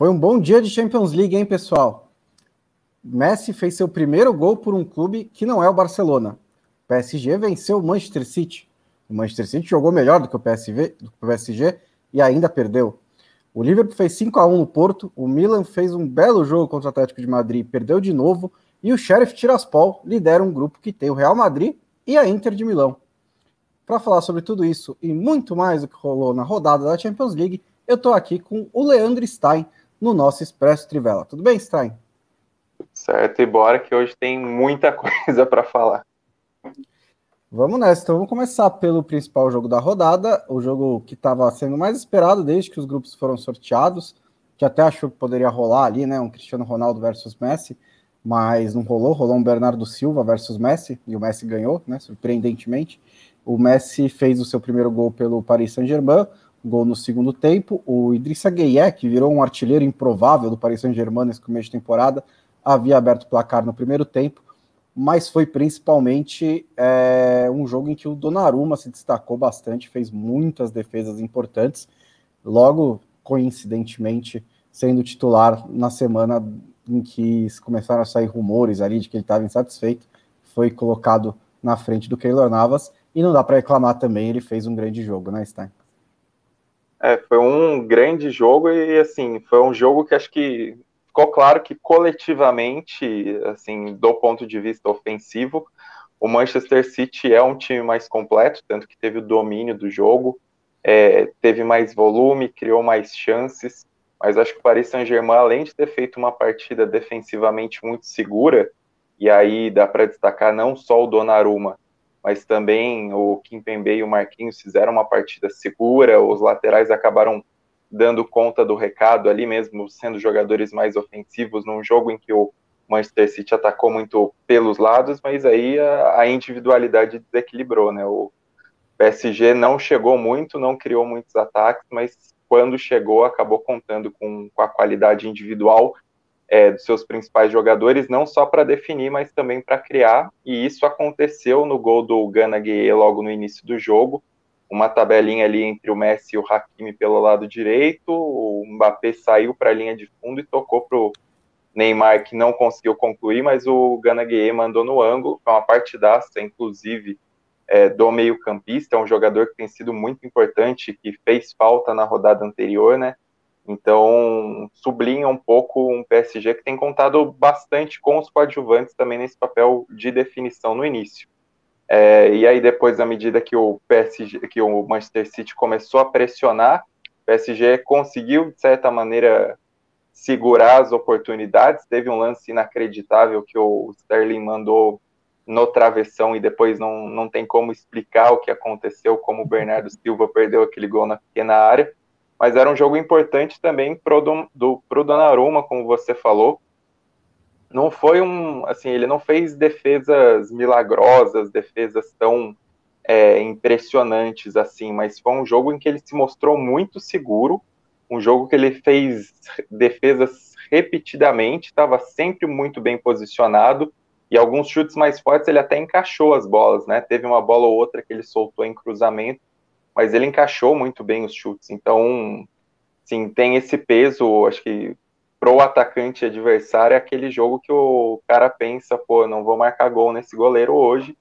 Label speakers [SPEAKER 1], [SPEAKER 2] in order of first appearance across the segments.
[SPEAKER 1] Foi um bom dia de Champions League, hein, pessoal? Messi fez seu primeiro gol por um clube que não é o Barcelona. O PSG venceu o Manchester City. O Manchester City jogou melhor do que o, PSV, do PSG e ainda perdeu. O Liverpool fez 5 a 1 no Porto, o Milan fez um belo jogo contra o Atlético de Madrid, perdeu de novo, e o Sheriff Tiraspol lidera um grupo que tem o Real Madrid e a Inter de Milão. Para falar sobre tudo isso e muito mais o que rolou na rodada da Champions League, eu estou aqui com o Leandro Stein no nosso Expresso Trivela. Tudo bem, Stein?
[SPEAKER 2] Certo, e bora que hoje tem muita coisa para falar.
[SPEAKER 1] Vamos nessa, então vamos começar pelo principal jogo da rodada, o jogo que estava sendo mais esperado desde que os grupos foram sorteados, que até achou que poderia rolar ali, né, um Cristiano Ronaldo versus Messi, mas não rolou, rolou um Bernardo Silva versus Messi, e o Messi ganhou, né, surpreendentemente. O Messi fez o seu primeiro gol pelo Paris Saint-Germain, gol no segundo tempo. O Idrissa Gueye, que virou um artilheiro improvável do Paris Saint-Germain nesse começo de temporada, havia aberto o placar no primeiro tempo mas foi principalmente é, um jogo em que o Donnarumma se destacou bastante, fez muitas defesas importantes, logo, coincidentemente, sendo titular na semana em que começaram a sair rumores ali de que ele estava insatisfeito, foi colocado na frente do Keylor Navas, e não dá para reclamar também, ele fez um grande jogo, né, Stein?
[SPEAKER 2] É, foi um grande jogo e, assim, foi um jogo que acho que ficou claro que coletivamente, assim, do ponto de vista ofensivo, o Manchester City é um time mais completo, tanto que teve o domínio do jogo, é, teve mais volume, criou mais chances, mas acho que o Paris Saint-Germain, além de ter feito uma partida defensivamente muito segura, e aí dá para destacar não só o Donnarumma, mas também o Kimpembe e o Marquinhos fizeram uma partida segura, os laterais acabaram dando conta do recado ali mesmo, sendo jogadores mais ofensivos num jogo em que o Manchester City atacou muito pelos lados, mas aí a, a individualidade desequilibrou, né? O PSG não chegou muito, não criou muitos ataques, mas quando chegou acabou contando com, com a qualidade individual é, dos seus principais jogadores, não só para definir, mas também para criar, e isso aconteceu no gol do Gana Gueye logo no início do jogo, uma tabelinha ali entre o Messi e o Hakimi pelo lado direito, o Mbappé saiu para a linha de fundo e tocou para o Neymar, que não conseguiu concluir, mas o Gana Gueye mandou no ângulo, foi uma partidaça, inclusive, é, do meio campista, é um jogador que tem sido muito importante, que fez falta na rodada anterior, né, então sublinha um pouco um PSG que tem contado bastante com os coadjuvantes também nesse papel de definição no início. É, e aí depois, à medida que o PSG, que o Manchester City começou a pressionar, o PSG conseguiu de certa maneira segurar as oportunidades. Teve um lance inacreditável que o Sterling mandou no travessão e depois não, não tem como explicar o que aconteceu, como o Bernardo Silva perdeu aquele gol na pequena área. Mas era um jogo importante também pro, do, pro Donnarumma, como você falou, não foi um, assim, ele não fez defesas milagrosas, defesas tão é, impressionantes assim, mas foi um jogo em que ele se mostrou muito seguro, um jogo que ele fez defesas repetidamente, estava sempre muito bem posicionado e alguns chutes mais fortes ele até encaixou as bolas, né? Teve uma bola ou outra que ele soltou em cruzamento, mas ele encaixou muito bem os chutes. Então, sim, tem esse peso, acho que pro atacante adversário é aquele jogo que o cara pensa, pô, não vou marcar gol nesse goleiro hoje.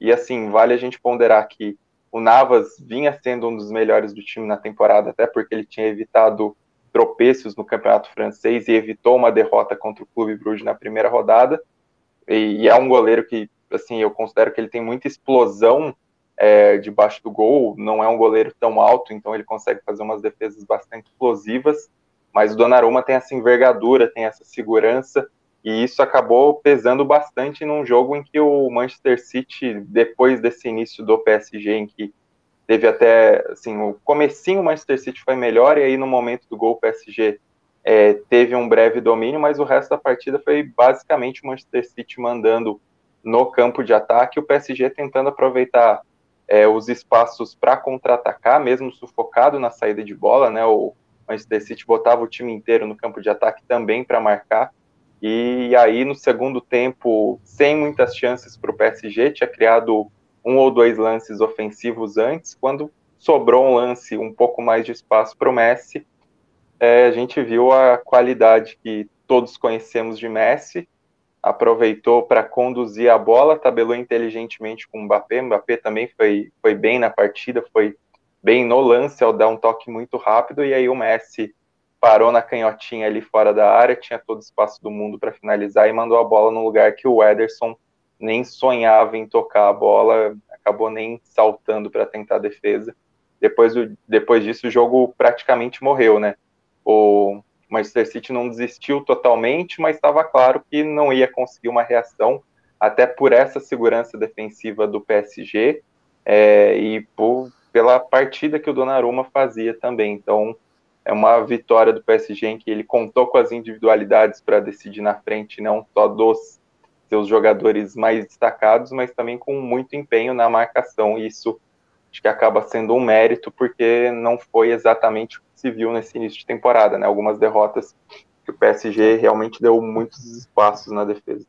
[SPEAKER 2] E assim, vale a gente ponderar que o Navas vinha sendo um dos melhores do time na temporada, até porque ele tinha evitado tropeços no Campeonato Francês e evitou uma derrota contra o Clube Bruges na primeira rodada. E, e é um goleiro que, assim, eu considero que ele tem muita explosão é, debaixo do gol, não é um goleiro tão alto, então ele consegue fazer umas defesas bastante explosivas mas o Donnarumma tem essa envergadura, tem essa segurança, e isso acabou pesando bastante num jogo em que o Manchester City, depois desse início do PSG, em que teve até, assim, o comecinho o Manchester City foi melhor, e aí no momento do gol o PSG é, teve um breve domínio, mas o resto da partida foi basicamente o Manchester City mandando no campo de ataque, o PSG tentando aproveitar é, os espaços para contra-atacar, mesmo sufocado na saída de bola, né, o Manchester City botava o time inteiro no campo de ataque também para marcar. E aí, no segundo tempo, sem muitas chances para o PSG, tinha criado um ou dois lances ofensivos antes. Quando sobrou um lance, um pouco mais de espaço para o Messi, é, a gente viu a qualidade que todos conhecemos de Messi, aproveitou para conduzir a bola, tabelou inteligentemente com o Mbappé. Mbappé também foi, foi bem na partida, foi bem no lance ao dar um toque muito rápido, e aí o Messi parou na canhotinha ali fora da área, tinha todo o espaço do mundo para finalizar e mandou a bola no lugar que o Ederson nem sonhava em tocar a bola, acabou nem saltando para tentar a defesa. Depois, depois disso, o jogo praticamente morreu, né? O Manchester City não desistiu totalmente, mas estava claro que não ia conseguir uma reação, até por essa segurança defensiva do PSG é, e por, pela partida que o Donnarumma fazia também. Então, é uma vitória do PSG em que ele contou com as individualidades para decidir na frente, não só dos seus jogadores mais destacados, mas também com muito empenho na marcação. E isso acho que acaba sendo um mérito, porque não foi exatamente o que se viu nesse início de temporada, né? Algumas derrotas que o PSG realmente deu muitos espaços na defesa.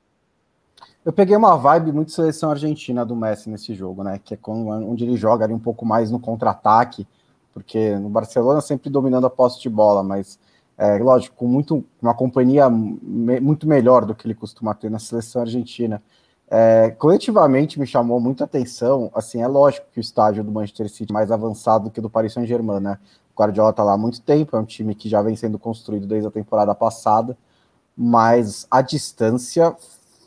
[SPEAKER 1] Eu peguei uma vibe muito seleção argentina do Messi nesse jogo, né? Que é onde ele joga ali um pouco mais no contra-ataque, porque no Barcelona sempre dominando a posse de bola, mas é, lógico, com muito, uma companhia me, muito melhor do que ele costuma ter na seleção argentina. É, coletivamente me chamou muita atenção, assim, é lógico que o estágio do Manchester City é mais avançado do que do Paris Saint-Germain, né? O Guardiola está lá há muito tempo, é um time que já vem sendo construído desde a temporada passada, mas a distância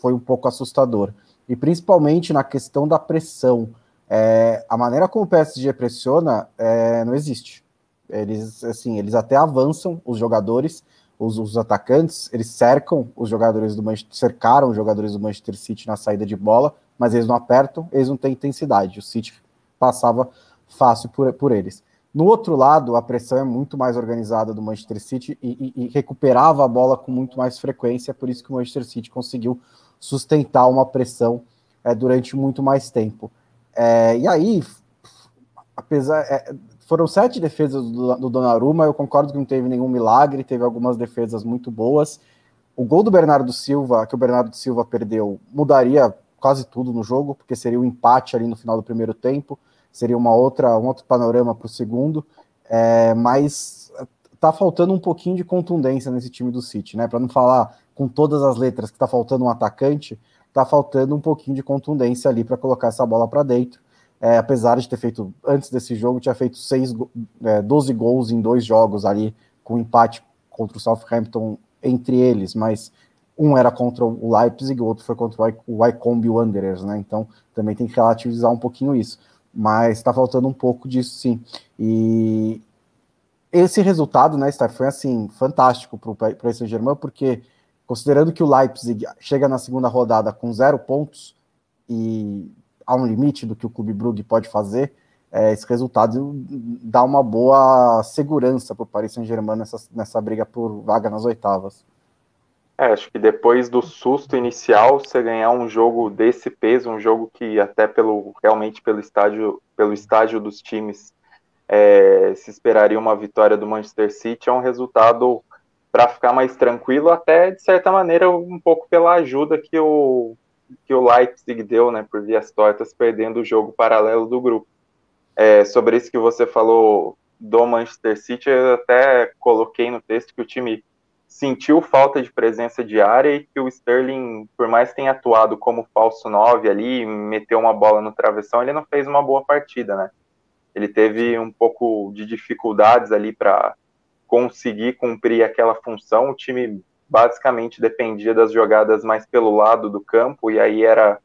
[SPEAKER 1] foi um pouco assustador. E principalmente na questão da pressão. É, a maneira como o PSG pressiona é, não existe. Eles, assim, eles até avançam os jogadores, os, os, atacantes, eles cercam os jogadores do Manchester, cercaram os jogadores do Manchester City na saída de bola, mas eles não apertam, eles não têm intensidade. O City passava fácil por, por eles. No outro lado, a pressão é muito mais organizada do Manchester City e, e, e recuperava a bola com muito mais frequência, por isso que o Manchester City conseguiu sustentar uma pressão é, durante muito mais tempo. É, e aí, apesar. É, foram sete defesas do, do Donnarumma, eu concordo que não teve nenhum milagre, teve algumas defesas muito boas. O gol do Bernardo Silva, que o Bernardo Silva perdeu, mudaria quase tudo no jogo, porque seria um empate ali no final do primeiro tempo, seria uma outra, um outro panorama para o segundo, é, mas tá faltando um pouquinho de contundência nesse time do City, né? Para não falar com todas as letras que tá faltando um atacante, tá faltando um pouquinho de contundência ali para colocar essa bola para dentro é, apesar de ter feito, antes desse jogo, tinha feito seis, é, 12 gols em dois jogos ali, com empate contra o Southampton entre eles, mas um era contra o Leipzig, o outro foi contra o Wycombe Wanderers, né? Então também tem que relativizar um pouquinho isso. Mas está faltando um pouco disso, sim. E esse resultado, né, Star, foi assim, fantástico para o Paris Saint-Germain, porque considerando que o Leipzig chega na segunda rodada com zero pontos e há um limite do que o Clube Brugge pode fazer, é, esse resultado dá uma boa segurança para o Paris Saint-Germain nessa, nessa briga por vaga nas oitavas.
[SPEAKER 2] É, acho que depois do susto inicial, você ganhar um jogo desse peso, um jogo que até pelo realmente pelo estágio, pelo estágio dos times é, se esperaria uma vitória do Manchester City, é um resultado para ficar mais tranquilo, até de certa maneira um pouco pela ajuda que o que o Leipzig deu, né, por vias tortas, perdendo o jogo paralelo do grupo. É, sobre isso que você falou do Manchester City, eu até coloquei no texto que o time sentiu falta de presença de área e que o Sterling, por mais que tenha atuado como falso 9 ali, meteu uma bola no travessão, ele não fez uma boa partida, né? Ele teve um pouco de dificuldades ali para conseguir cumprir aquela função. O time basicamente dependia das jogadas mais pelo lado do campo, e aí era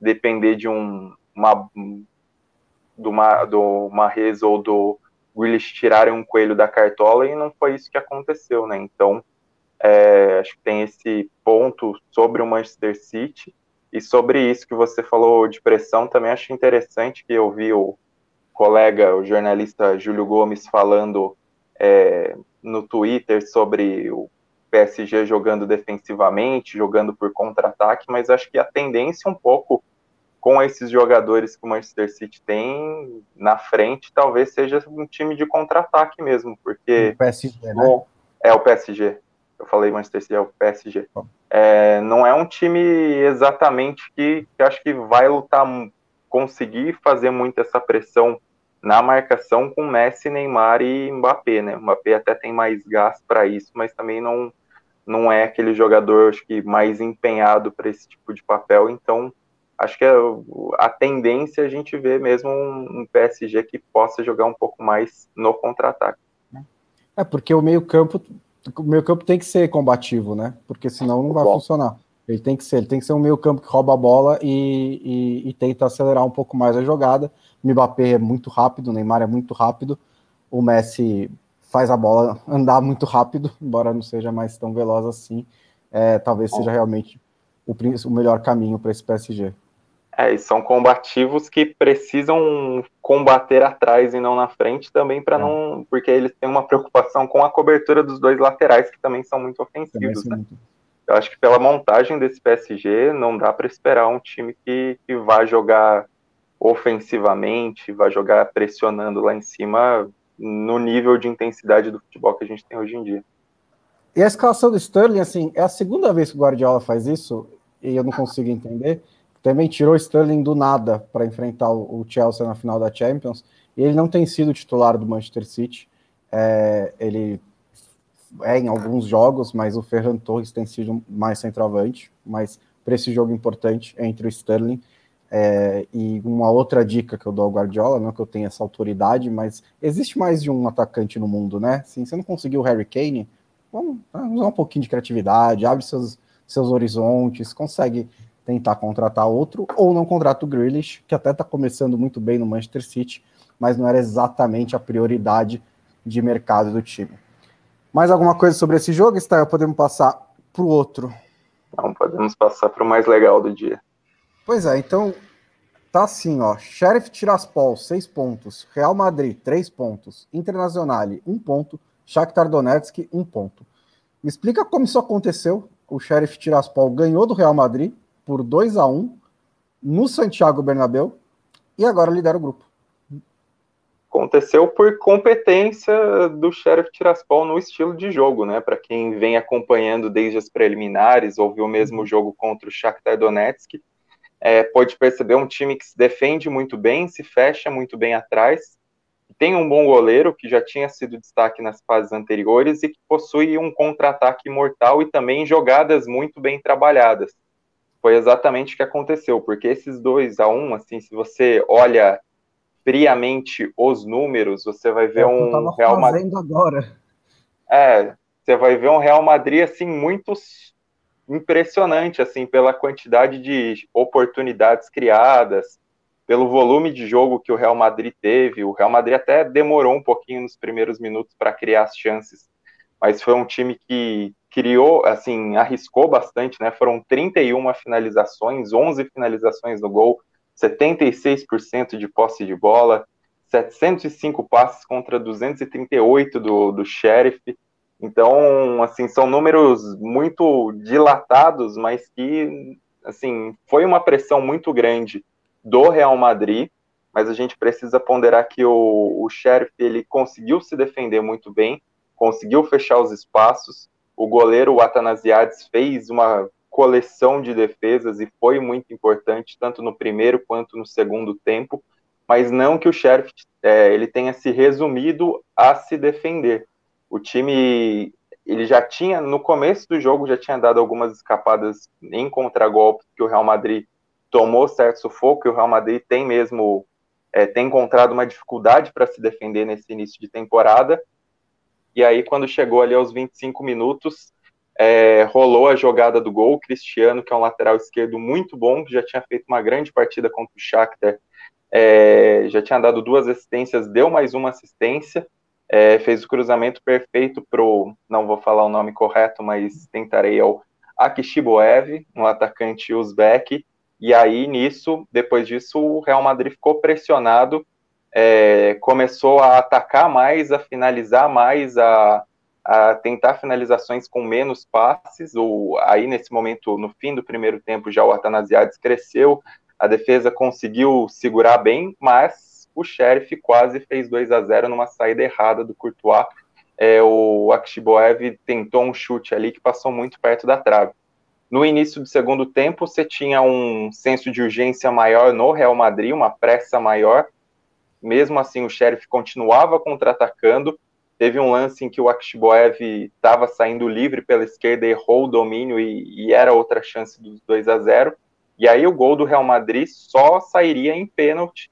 [SPEAKER 2] depender de um uma, do, uma, do Marrez ou do Willis tirarem um coelho da cartola, e não foi isso que aconteceu, né? Então, é, acho que tem esse ponto sobre o Manchester City, e sobre isso que você falou de pressão, também acho interessante que eu vi o colega, o jornalista Júlio Gomes, falando é, no Twitter sobre o PSG jogando defensivamente, jogando por contra-ataque, mas acho que a tendência um pouco com esses jogadores que o Manchester City tem na frente, talvez seja um time de contra-ataque mesmo, porque
[SPEAKER 1] o PSG, né?
[SPEAKER 2] é o PSG. Eu falei Manchester City é o PSG. É, não é um time exatamente que, que acho que vai lutar, conseguir fazer muito essa pressão na marcação com Messi, Neymar e Mbappé, né? O Mbappé até tem mais gás para isso, mas também não não é aquele jogador acho que mais empenhado para esse tipo de papel, então acho que a, a tendência é a gente vê mesmo um, um, PSG que possa jogar um pouco mais no contra-ataque.
[SPEAKER 1] É porque o meio-campo o meio-campo tem que ser combativo, né? Porque senão não vai Bom. funcionar. Ele tem que ser, ele tem que ser um meio-campo que rouba a bola e, e, e, tenta acelerar um pouco mais a jogada. O Mbappé é muito rápido, o Neymar é muito rápido, o Messi faz a bola andar muito rápido, embora não seja mais tão veloz assim. É, talvez seja realmente o, o melhor caminho para esse PSG.
[SPEAKER 2] É, e são combativos que precisam combater atrás e não na frente também para é. não, porque eles têm uma preocupação com a cobertura dos dois laterais que também são muito ofensivos, né? Muito. Eu acho que pela montagem desse PSG, não dá para esperar um time que, que vá jogar ofensivamente, vai jogar pressionando lá em cima no nível de intensidade do futebol que a gente tem hoje em dia.
[SPEAKER 1] E a escalação do Sterling, assim, é a segunda vez que o Guardiola faz isso, e eu não consigo entender. Também tirou o Sterling do nada para enfrentar o Chelsea na final da Champions, e ele não tem sido titular do Manchester City. É, ele é em alguns jogos, mas o Ferran Torres tem sido mais centroavante, mas para esse jogo importante entre o Sterling é, e uma outra dica que eu dou ao Guardiola, não que eu tenha essa autoridade, mas existe mais de um atacante no mundo, né? Se você não conseguiu o Harry Kane, vamos, vamos usar um pouquinho de criatividade, abre seus, seus horizontes, consegue tentar contratar outro, ou não contrata o Grealish, que até está começando muito bem no Manchester City, mas não era exatamente a prioridade de mercado do time. Mais alguma coisa sobre esse jogo, Stael? Podemos passar para o outro?
[SPEAKER 2] Não, podemos passar para o mais legal do dia.
[SPEAKER 1] Pois é, então tá assim, ó. Sheriff Tiraspol, 6 pontos. Real Madrid, 3 pontos. Internazionale, 1 ponto. Shakhtar Donetsk, 1 ponto. Me explica como isso aconteceu. O Sheriff Tiraspol ganhou do Real Madrid por 2 a 1 no Santiago Bernabéu e agora lidera o grupo
[SPEAKER 2] aconteceu por competência do Sheriff Tiraspol no estilo de jogo, né? Para quem vem acompanhando desde as preliminares, ou viu mesmo o jogo contra o Shakhtar Donetsk, é, pode perceber um time que se defende muito bem, se fecha muito bem atrás, tem um bom goleiro que já tinha sido destaque nas fases anteriores e que possui um contra-ataque mortal e também jogadas muito bem trabalhadas. Foi exatamente o que aconteceu, porque esses dois a um, assim, se você olha friamente os números, você vai ver é um Real Madrid.
[SPEAKER 1] agora.
[SPEAKER 2] É, você vai ver um Real Madrid assim muito impressionante assim pela quantidade de oportunidades criadas, pelo volume de jogo que o Real Madrid teve. O Real Madrid até demorou um pouquinho nos primeiros minutos para criar as chances, mas foi um time que criou, assim, arriscou bastante, né? Foram 31 finalizações, 11 finalizações no gol, 76% de posse de bola, 705 passes contra 238 do, do Sheriff. Então, assim, são números muito dilatados, mas que, assim, foi uma pressão muito grande do Real Madrid, mas a gente precisa ponderar que o, o Sheriff, ele conseguiu se defender muito bem, conseguiu fechar os espaços, o goleiro, o Atanasiades, fez uma coleção de defesas e foi muito importante, tanto no primeiro quanto no segundo tempo, mas não que o Sheriff é, ele tenha se resumido a se defender. O time ele já tinha, no começo do jogo, já tinha dado algumas escapadas em contragolpe que o Real Madrid tomou certo sufoco, e o Real Madrid tem mesmo é, tem encontrado uma dificuldade para se defender nesse início de temporada. E aí, quando chegou ali aos 25 minutos, é, rolou a jogada do gol, o Cristiano, que é um lateral esquerdo muito bom, que já tinha feito uma grande partida contra o Shakhtar, é, já tinha dado duas assistências, deu mais uma assistência, é, fez o cruzamento perfeito pro, não vou falar o nome correto, mas tentarei, ao Akishiboev, um atacante uzbek, e aí nisso, depois disso, o Real Madrid ficou pressionado, é, começou a atacar mais, a finalizar mais, a a tentar finalizações com menos passes, ou aí nesse momento, no fim do primeiro tempo, já o Atanasiades cresceu, a defesa conseguiu segurar bem, mas o Sheriff quase fez 2 a 0 numa saída errada do Courtois. É, o Akshiboev tentou um chute ali que passou muito perto da trave. No início do segundo tempo, você tinha um senso de urgência maior no Real Madrid, uma pressa maior, mesmo assim o Sheriff continuava contra-atacando. Teve um lance em que o Akshiboev estava saindo livre pela esquerda, errou o domínio e, e era outra chance dos 2 a 0 E aí o gol do Real Madrid só sairia em pênalti.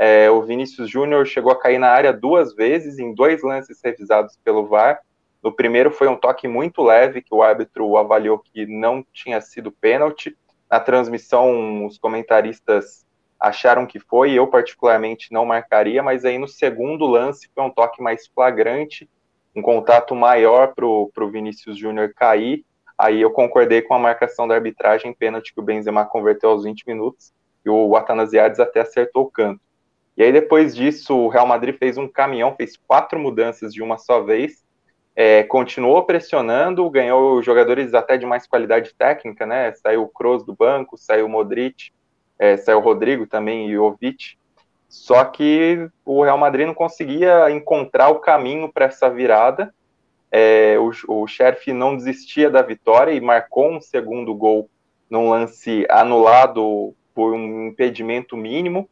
[SPEAKER 2] É, o Vinícius Júnior chegou a cair na área duas vezes, em dois lances revisados pelo VAR. No primeiro foi um toque muito leve, que o árbitro avaliou que não tinha sido pênalti. Na transmissão, os comentaristas acharam que foi, eu particularmente não marcaria, mas aí no segundo lance foi um toque mais flagrante, um contato maior para o Vinícius Júnior cair. Aí eu concordei com a marcação da arbitragem, pênalti que o Benzema converteu aos 20 minutos, e o Atanasiades até acertou o canto. E aí depois disso, o Real Madrid fez um caminhão, fez quatro mudanças de uma só vez, é, continuou pressionando, ganhou jogadores até de mais qualidade técnica, né? Saiu o Kroos do banco, saiu o Modric, é, saiu o Rodrigo também e o Jovic. Só que o Real Madrid não conseguia encontrar o caminho para essa virada. É, o, o Sheriff não desistia da vitória e marcou um segundo gol num lance anulado por um impedimento mínimo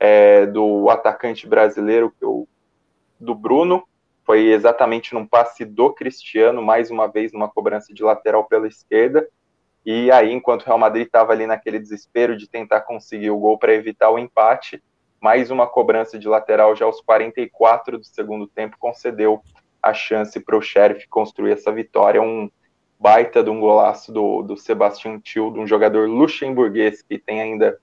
[SPEAKER 2] é, do atacante brasileiro, do Bruno foi exatamente num passe do Cristiano, mais uma vez numa cobrança de lateral pela esquerda. E aí, enquanto o Real Madrid estava ali naquele desespero de tentar conseguir o gol para evitar o empate, mais uma cobrança de lateral já aos 44 do segundo tempo concedeu a chance para o Sheriff construir essa vitória. Um baita de um golaço do, do Sebastian Till, de um jogador luxemburguês que tem ainda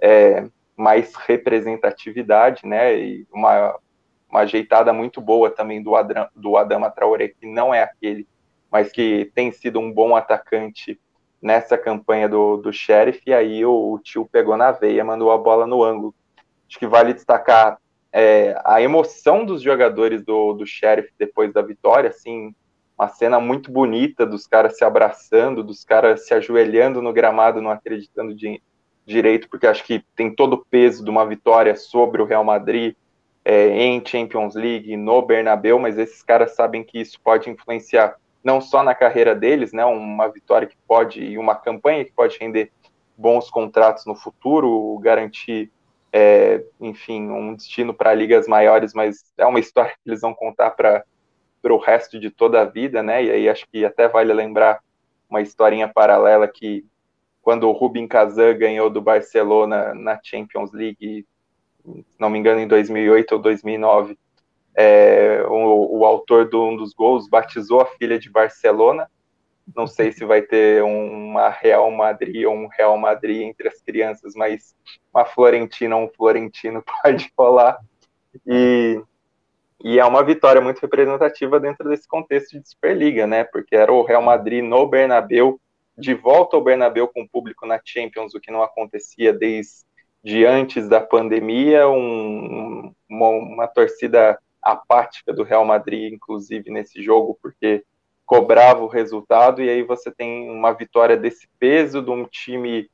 [SPEAKER 2] é, mais representatividade, né? E uma uma ajeitada muito boa também do, Adram, do Adama Traoré, que não é aquele, mas que tem sido um bom atacante nessa campanha do, do Sheriff, e aí o, o tio pegou na veia, mandou a bola no ângulo. Acho que vale destacar é, a emoção dos jogadores do, do Sheriff depois da vitória, assim, uma cena muito bonita dos caras se abraçando, dos caras se ajoelhando no gramado, não acreditando de, direito, porque acho que tem todo o peso de uma vitória sobre o Real Madrid, é, em Champions League, no Bernabeu, mas esses caras sabem que isso pode influenciar não só na carreira deles, né, uma vitória que pode e uma campanha que pode render bons contratos no futuro, garantir, é, enfim, um destino para ligas maiores, mas é uma história que eles vão contar para o resto de toda a vida, né? E aí acho que até vale lembrar uma historinha paralela que quando o Rubin Kazan ganhou do Barcelona na Champions League se não me engano, em 2008 ou 2009, é, o, o, autor de um dos gols batizou a filha de Barcelona. Não sei se vai ter uma Real Madrid ou um Real Madrid entre as crianças, mas uma Florentina ou um Florentino pode rolar. E, e é uma vitória muito representativa dentro desse contexto de Superliga, né? Porque era o Real Madrid no Bernabeu, de volta ao Bernabeu com o público na Champions, o que não acontecia desde de antes da pandemia, um, uma, uma, torcida apática do Real Madrid, inclusive nesse jogo, porque cobrava o resultado, e aí você tem uma vitória desse peso de um time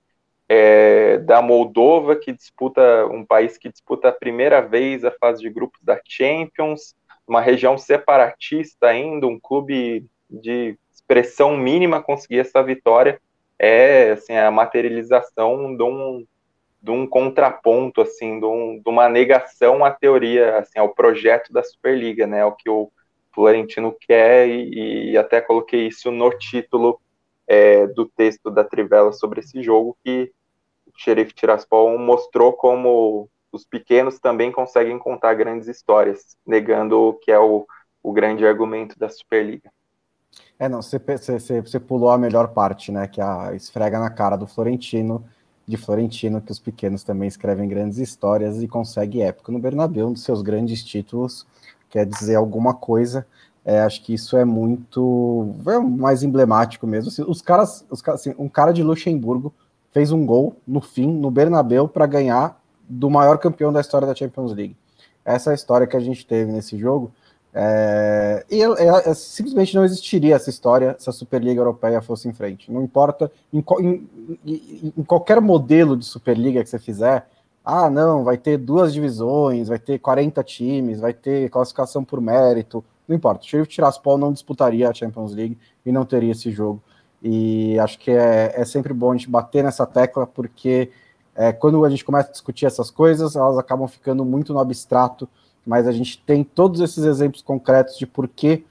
[SPEAKER 2] é, da Moldova, que disputa, um país que disputa a primeira vez a fase de grupos da Champions, uma região separatista ainda, um clube de expressão mínima conseguir essa vitória, é assim, a materialização de um de um contraponto, assim, de, um, de, uma negação à teoria, assim, ao projeto da Superliga, né, o que o Florentino quer, e, e até coloquei isso no título é, do texto da Trivela sobre esse jogo, que o Xerife Tiraspol mostrou como os pequenos também conseguem contar grandes histórias, negando o que é o, o grande argumento da Superliga.
[SPEAKER 1] É, não, você, você, você pulou a melhor parte, né, que é a esfrega na cara do Florentino, de Florentino, que os pequenos também escrevem grandes histórias e consegue época no Bernabéu, um dos seus grandes títulos, quer dizer alguma coisa. É, acho que isso é muito é mais emblemático mesmo. Assim, os caras, os, assim, um cara de Luxemburgo fez um gol no fim no Bernabéu para ganhar do maior campeão da história da Champions League. Essa é a história que a gente teve nesse jogo. É, e simplesmente não existiria essa história se a Superliga Europeia fosse em frente. Não importa em, em, em, qualquer modelo de Superliga que você fizer, ah, não, vai ter duas divisões, vai ter 40 times, vai ter classificação por mérito, não importa. O Sheriff Tiraspol não disputaria a Champions League e não teria esse jogo. E acho que é, é sempre bom a gente bater nessa tecla, porque É, quando a gente começa a discutir essas coisas, elas acabam ficando muito no abstrato, mas a gente tem todos esses exemplos concretos de por que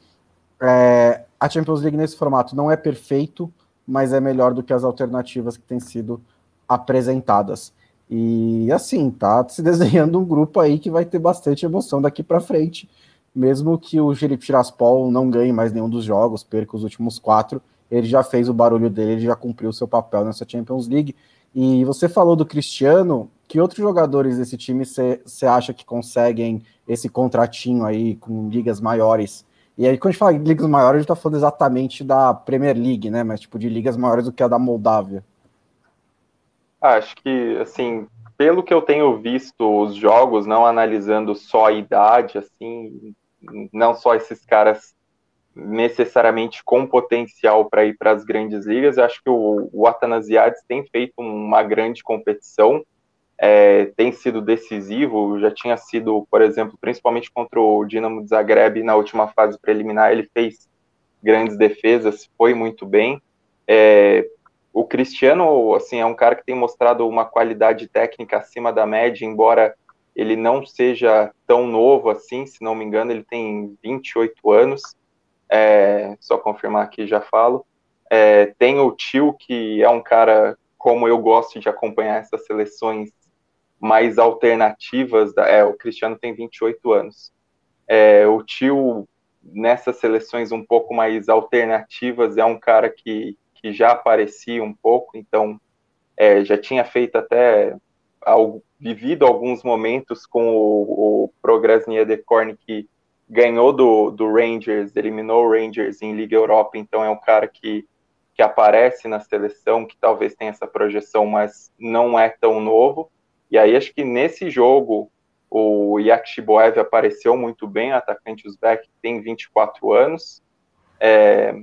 [SPEAKER 1] é, a Champions League nesse formato não é perfeito, mas é melhor do que as alternativas que têm sido apresentadas. E assim, tá se desenhando um grupo aí que vai ter bastante emoção daqui para frente, mesmo que o Felipe Tiraspol não ganhe mais nenhum dos jogos, perca os últimos quatro, ele já fez o barulho dele, ele já cumpriu o seu papel nessa Champions League. E você falou do Cristiano, que outros jogadores desse time você acha que conseguem esse contratinho aí com ligas maiores? E aí, quando a gente fala de ligas maiores, a gente tá falando exatamente da Premier League, né? Mas tipo de ligas maiores do que a da Moldávia.
[SPEAKER 2] Acho que, assim, pelo que eu tenho visto os jogos, não analisando só a idade, assim, não só esses caras necessariamente com potencial para ir para as grandes ligas. Eu acho que o, o Atanasiades tem feito uma grande competição, é, tem sido decisivo. Já tinha sido, por exemplo, principalmente contra o Dinamo de Zagreb na última fase preliminar, ele fez grandes defesas, foi muito bem. É, o Cristiano, assim, é um cara que tem mostrado uma qualidade técnica acima da média, embora ele não seja tão novo assim, se não me engano, ele tem 28 anos é, só confirmar aqui já falo. É, tem o Tio, que é um cara, como eu gosto de acompanhar essas seleções mais alternativas, da, é, o Cristiano tem 28 anos. É, o Tio, nessas seleções um pouco mais alternativas, é um cara que, que já aparecia um pouco, então é, já tinha feito até algo, vivido alguns momentos com o, o de Corne, que ganhou do, do Rangers, eliminou o Rangers em Liga Europa, então é um cara que, que aparece na seleção, que talvez tenha essa projeção, mas não é tão novo. E aí acho que nesse jogo o Yakshiboev apareceu muito bem, atacante uzbek, tem 24 anos. É,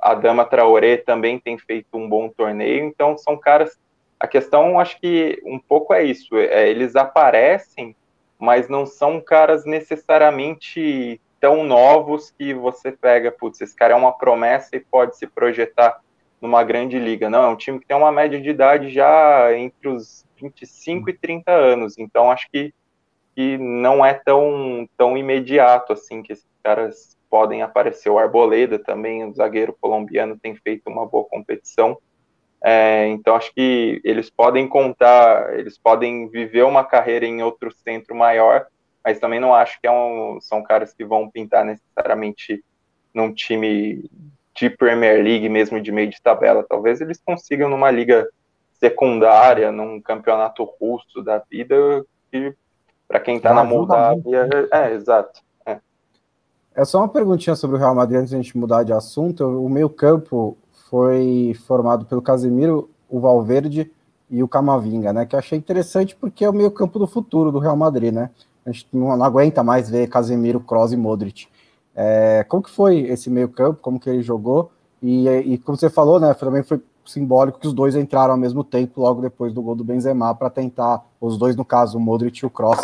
[SPEAKER 2] a Dama Traoré também tem feito um bom torneio, então são caras. A questão, acho que um pouco é isso: é, eles aparecem mas não são caras necessariamente tão novos que você pega, putz, esse cara é uma promessa e pode se projetar numa grande liga. Não, é um time que tem uma média de idade já entre os 25 e 30 anos, então acho que, que não é tão, tão imediato assim que esses caras podem aparecer. O Arboleda também, o zagueiro colombiano, tem feito uma boa competição. É, então acho que eles podem contar, eles podem viver uma carreira em outro centro maior, mas também não acho que é um, são caras que vão pintar necessariamente num time de Premier League mesmo de meio de tabela. Talvez eles consigam numa liga secundária, num campeonato russo da vida, que para quem está na Moldávia, é, é exato. É.
[SPEAKER 1] é só uma perguntinha sobre o Real Madrid antes de a gente mudar de assunto. O meio campo foi formado pelo Casemiro, o Valverde e o Camavinga, né? Que eu achei interessante porque é o meio campo do futuro do Real Madrid, né? A gente não, não aguenta mais ver Casemiro, Kroos e Modric. É, como que foi esse meio campo? Como que ele jogou? E, e como você falou, né? Também foi simbólico que os dois entraram ao mesmo tempo logo depois do gol do Benzema para tentar, os dois no caso, o Modric e o Kroos,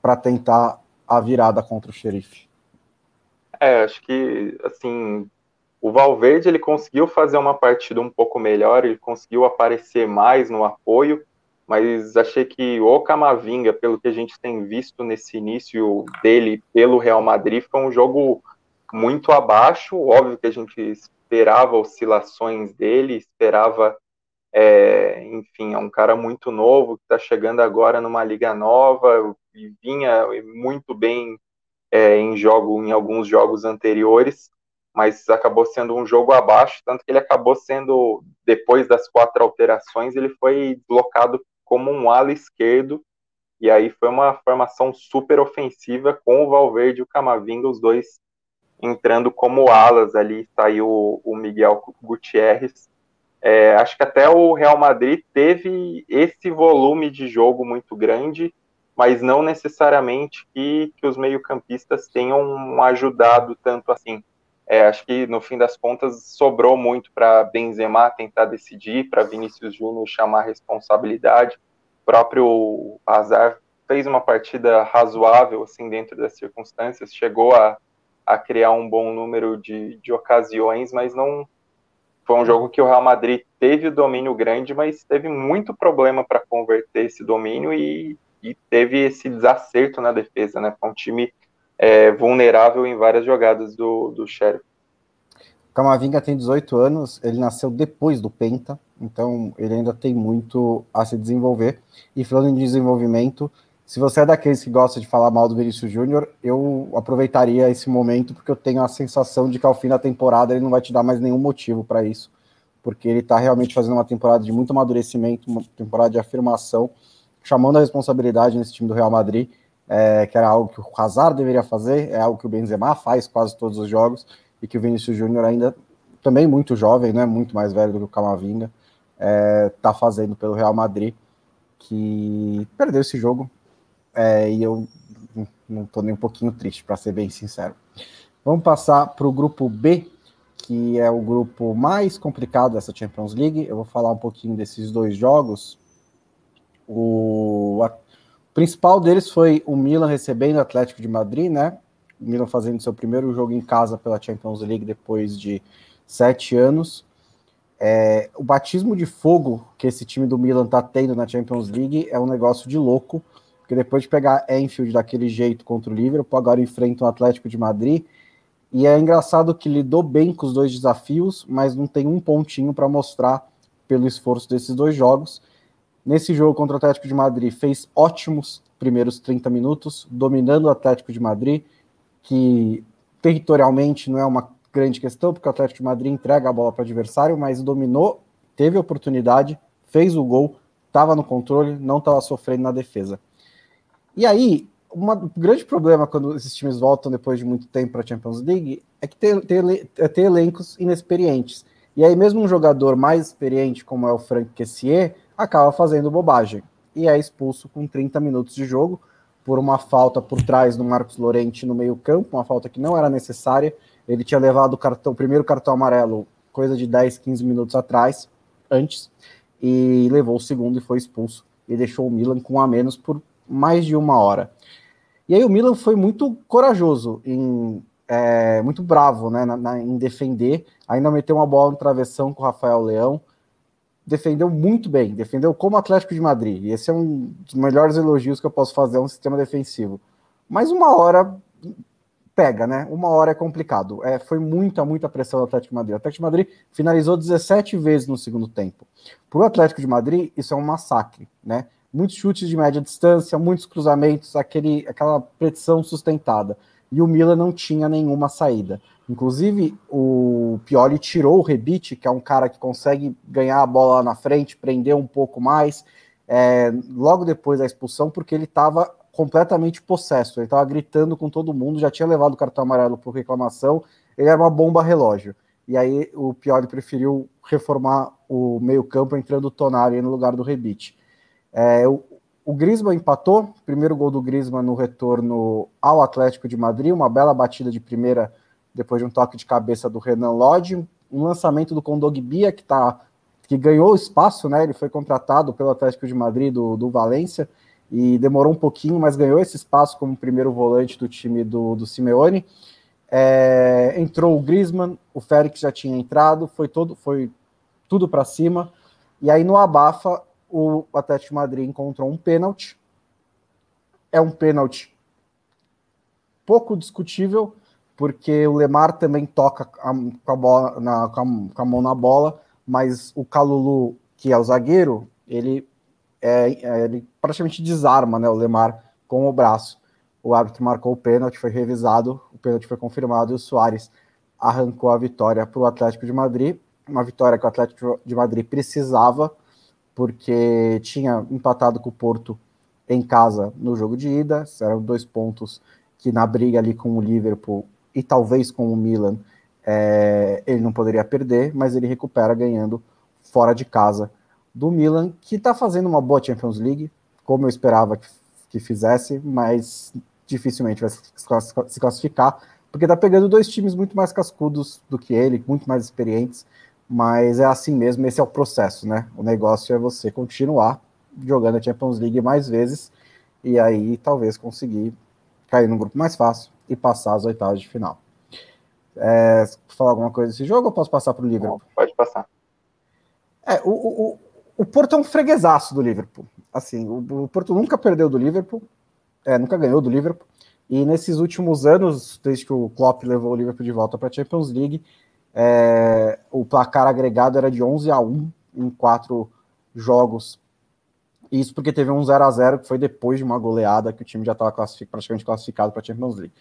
[SPEAKER 1] para tentar a virada contra o Xerife.
[SPEAKER 2] É, acho que assim o Valverde ele conseguiu fazer uma partida um pouco melhor, ele conseguiu aparecer mais no apoio, mas achei que o Camavinga, pelo que a gente tem visto nesse início dele pelo Real Madrid, foi um jogo muito abaixo. Óbvio que a gente esperava oscilações dele, esperava, é, enfim, é um cara muito novo que está chegando agora numa liga nova e vinha muito bem é, em jogo, em alguns jogos anteriores mas acabou sendo um jogo abaixo, tanto que ele acabou sendo, depois das quatro alterações, ele foi deslocado como um ala esquerdo, e aí foi uma formação super ofensiva com o Valverde e o Camavinga, os dois entrando como alas ali, saiu o Miguel Gutierrez. É, acho que até o Real Madrid teve esse volume de jogo muito grande, mas não necessariamente que, que os meio-campistas tenham ajudado tanto assim. É, acho que no fim das contas sobrou muito para Benzema tentar decidir, para Vinícius Júnior chamar responsabilidade. O próprio Hazard fez uma partida razoável assim dentro das circunstâncias, chegou a, a criar um bom número de, de ocasiões, mas não foi um jogo que o Real Madrid teve o domínio grande, mas teve muito problema para converter esse domínio e, e, teve esse desacerto na defesa, né? Foi um time é, vulnerável em várias jogadas do, do Sheriff.
[SPEAKER 1] Camavinga tem 18 anos, ele nasceu depois do Penta, então ele ainda tem muito a se desenvolver. E falando em desenvolvimento, se você é daqueles que gosta de falar mal do Vinícius Júnior, eu aproveitaria esse momento porque eu tenho a sensação de que ao fim da temporada ele não vai te dar mais nenhum motivo para isso, porque ele está realmente fazendo uma temporada de muito amadurecimento, uma temporada de afirmação, chamando a responsabilidade nesse time do Real Madrid, é, que era algo que o Hazard deveria fazer, é algo que o Benzema faz quase todos os jogos e que o Vinícius Júnior ainda também muito jovem, né, muito mais velho do que o Camavinga, está é, tá fazendo pelo Real Madrid, que perdeu esse jogo é, e eu não estou nem um pouquinho triste, para ser bem sincero. Vamos passar para o grupo B, que é o grupo mais complicado dessa Champions League. Eu vou falar um pouquinho desses dois jogos. O, a, o principal deles foi o Milan recebendo o Atlético de Madrid, né? O Milan fazendo seu primeiro jogo em casa pela Champions League depois de sete anos. É, o batismo de fogo que esse time do Milan está tendo na Champions League é um negócio de louco. Porque depois de pegar Enfield daquele jeito contra o Liverpool, agora enfrenta o Atlético de Madrid. E é engraçado que lidou bem com os dois desafios, mas não tem um pontinho para mostrar pelo esforço desses dois jogos. Nesse jogo contra o Atlético de Madrid, fez ótimos primeiros 30 minutos, dominando o Atlético de Madrid, que territorialmente não é uma grande questão, porque o Atlético de Madrid entrega a bola para o adversário, mas dominou, teve oportunidade, fez o gol, estava no controle, não estava sofrendo na defesa. E aí, uma, um grande problema quando esses times voltam depois de muito tempo para a Champions League é que tem, tem, é ter elencos inexperientes. E aí, mesmo um jogador mais experiente, como é o Frank Kessier, acaba fazendo bobagem. E é expulso com 30 minutos de jogo por uma falta por trás do Marcos Lorente no meio-campo, uma falta que não era necessária. Ele tinha levado o, cartão, o primeiro cartão amarelo coisa de 10, 15 minutos atrás, antes, e levou o segundo e foi expulso. E deixou o Milan com um a menos por mais de uma hora. E aí o Milan foi muito corajoso, em, é, muito bravo né, na, na, em defender, ainda meteu uma bola no travessão com o Rafael Leão, defendeu muito bem, defendeu como Atlético de Madrid, e esse é um dos melhores elogios que eu posso fazer a um sistema defensivo. Mas uma hora pega, né? Uma hora é complicado. É, foi muita, muita pressão do Atlético de Madrid. O Atlético de Madrid finalizou 17 vezes no segundo tempo. Para o Atlético de Madrid, isso é um massacre, né? Muitos chutes de média distância, muitos cruzamentos, aquele, aquela pressão sustentada. E o Milan não tinha nenhuma saída. Inclusive, o Pioli tirou o Rebite, que é um cara que consegue ganhar a bola lá na frente, prender um pouco mais, é, logo depois da expulsão, porque ele estava completamente possesso. Ele estava gritando com todo mundo, já tinha levado o cartão amarelo por reclamação, ele era uma bomba relógio. E aí o Pioli preferiu reformar o meio-campo entrando o Tonari no lugar do Rebite. É, o, o Griezmann empatou, primeiro gol do Griezmann no retorno ao Atlético de Madrid, uma bela batida de primeira depois de um toque de cabeça do Renan Lodge, um lançamento do Kondogbia que tá que ganhou espaço, né? Ele foi contratado pelo Atlético de Madrid do, do Valência e demorou um pouquinho, mas ganhou esse espaço como primeiro volante do time do, do Simeone. É, entrou o Griezmann, o Félix já tinha entrado, foi todo, foi tudo para cima. E aí no abafa o Atlético de Madrid encontrou um pênalti. É um pênalti pouco discutível, porque o Lemar também toca com a, bola, na, com, a, com a mão na bola, mas o Calulu, que é o zagueiro, ele, é, é, ele praticamente desarma né, o Lemar com o braço. O árbitro marcou o pênalti, foi revisado, o pênalti foi confirmado e o Soares arrancou a vitória para o Atlético de Madrid. Uma vitória que o Atlético de Madrid precisava porque tinha empatado com o Porto em casa no jogo de ida, eram dois pontos que na briga ali com o Liverpool e talvez com o Milan é, ele não poderia perder, mas ele recupera ganhando fora de casa do Milan, que está fazendo uma boa Champions League, como eu esperava que, que fizesse, mas dificilmente vai se classificar, porque está pegando dois times muito mais cascudos do que ele, muito mais experientes, mas é assim mesmo, esse é o processo, né? O negócio é você continuar jogando a Champions League mais vezes e aí talvez conseguir cair num grupo mais fácil e passar as oitavas de final. É, falar alguma coisa desse jogo ou posso passar para o Liverpool?
[SPEAKER 2] Pode passar.
[SPEAKER 1] É, o, o, o Porto é um freguesaço do Liverpool. Assim, o, o Porto nunca perdeu do Liverpool, é, nunca ganhou do Liverpool. E nesses últimos anos, desde que o Klopp levou o Liverpool de volta para a Champions League, é, o placar agregado era de 11 a 1 em quatro jogos. Isso porque teve um 0 a 0 que foi depois de uma goleada que o time já estava classific, praticamente classificado para a Champions League.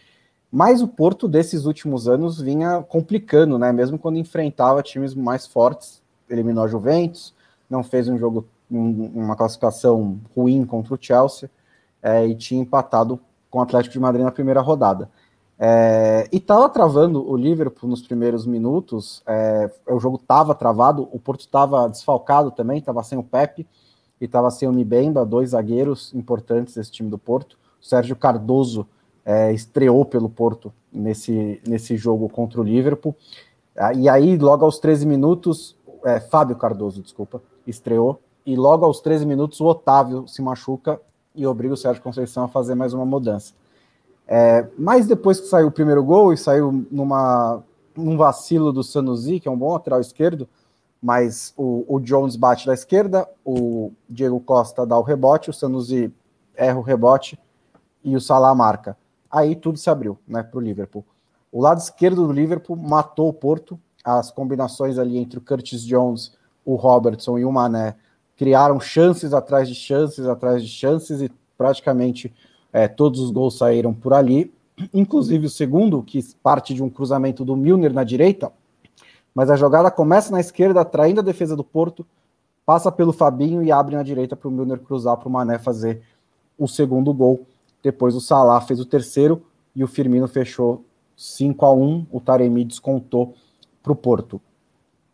[SPEAKER 1] Mas o Porto desses últimos anos vinha complicando, né? Mesmo quando enfrentava times mais fortes, eliminou a Juventus, não fez um jogo, um, uma classificação ruim contra o Chelsea é, e tinha empatado com o Atlético de Madrid na primeira rodada. É, e estava travando o Liverpool nos primeiros minutos. É, o jogo estava travado, o Porto estava desfalcado também, estava sem o Pepe e estava sem o Mibemba, dois zagueiros importantes desse time do Porto. O Sérgio Cardoso é, estreou pelo Porto nesse, nesse jogo contra o Liverpool. Ah, e aí, logo aos 13 minutos, é, Fábio Cardoso, desculpa, estreou. E logo aos 13 minutos, o Otávio se machuca e obriga o Sérgio Conceição a fazer mais uma mudança. É, mas depois que saiu o primeiro gol e saiu numa, num vacilo do Sanusi, que é um bom lateral esquerdo, mas o, o, Jones bate da esquerda, o Diego Costa dá o rebote, o Sanusi erra o rebote e o Salah marca aí tudo se abriu né, para o Liverpool. O lado esquerdo do Liverpool matou o Porto, as combinações ali entre o Curtis Jones, o Robertson e o Mané criaram chances atrás de chances atrás de chances e praticamente é, todos os gols saíram por ali, inclusive o segundo, que parte de um cruzamento do Milner na direita, mas a jogada começa na esquerda, atraindo a defesa do Porto, passa pelo Fabinho e abre na direita para o Milner cruzar para o Mané fazer o segundo gol. Depois o Salah fez o terceiro e o Firmino fechou 5 a 1 O Taremi descontou para o Porto.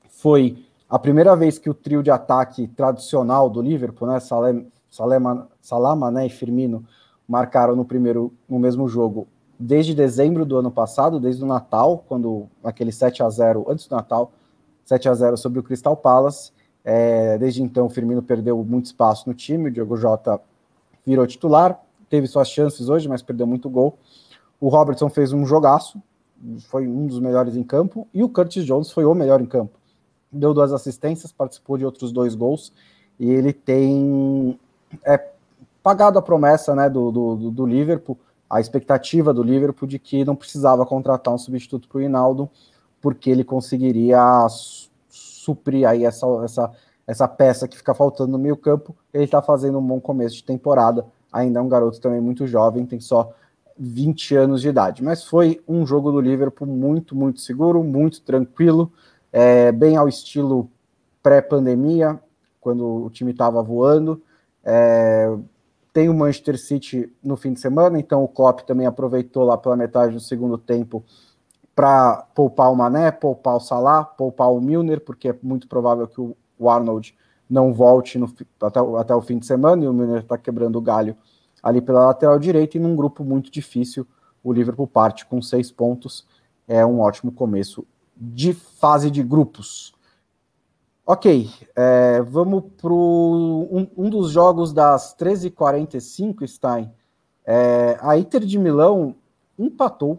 [SPEAKER 1] Foi a primeira vez que o trio de ataque tradicional do Liverpool, né, Salem, Salema, Salama e Firmino, marcaram no primeiro no mesmo jogo desde dezembro do ano passado, desde o Natal, quando aquele 7 a 0 antes do Natal, 7 a 0 sobre o Crystal Palace. É, desde então, o Firmino perdeu muito espaço no time, o Diogo Jota virou titular, teve suas chances hoje, mas perdeu muito gol. O Robertson fez um jogaço, foi um dos melhores em campo, e o Curtis Jones foi o melhor em campo. Deu duas assistências, participou de outros dois gols, e ele tem é, pagado a promessa né, do, do, do Liverpool, a expectativa do Liverpool de que não precisava contratar um substituto para o Hinaldo, porque ele conseguiria suprir aí essa, essa, essa peça que fica faltando no meio campo. Ele está fazendo um bom começo de temporada, ainda é um garoto também muito jovem, tem só 20 anos de idade. Mas foi um jogo do Liverpool muito, muito seguro, muito tranquilo, é, bem ao estilo pré-pandemia, quando o time estava voando. É, tem o Manchester City no fim de semana, então o Klopp também aproveitou lá pela metade do segundo tempo para poupar o Mané, poupar o Salah, poupar o Milner, porque é muito provável que o Arnold não volte no, até, até o fim de semana, e o Milner está quebrando o galho ali pela lateral direita, e num grupo muito difícil, o Liverpool parte com seis pontos, é um ótimo começo de fase de grupos. Ok, é, vamos para um, um, dos jogos das 13h45, Stein. É, a Inter de Milão empatou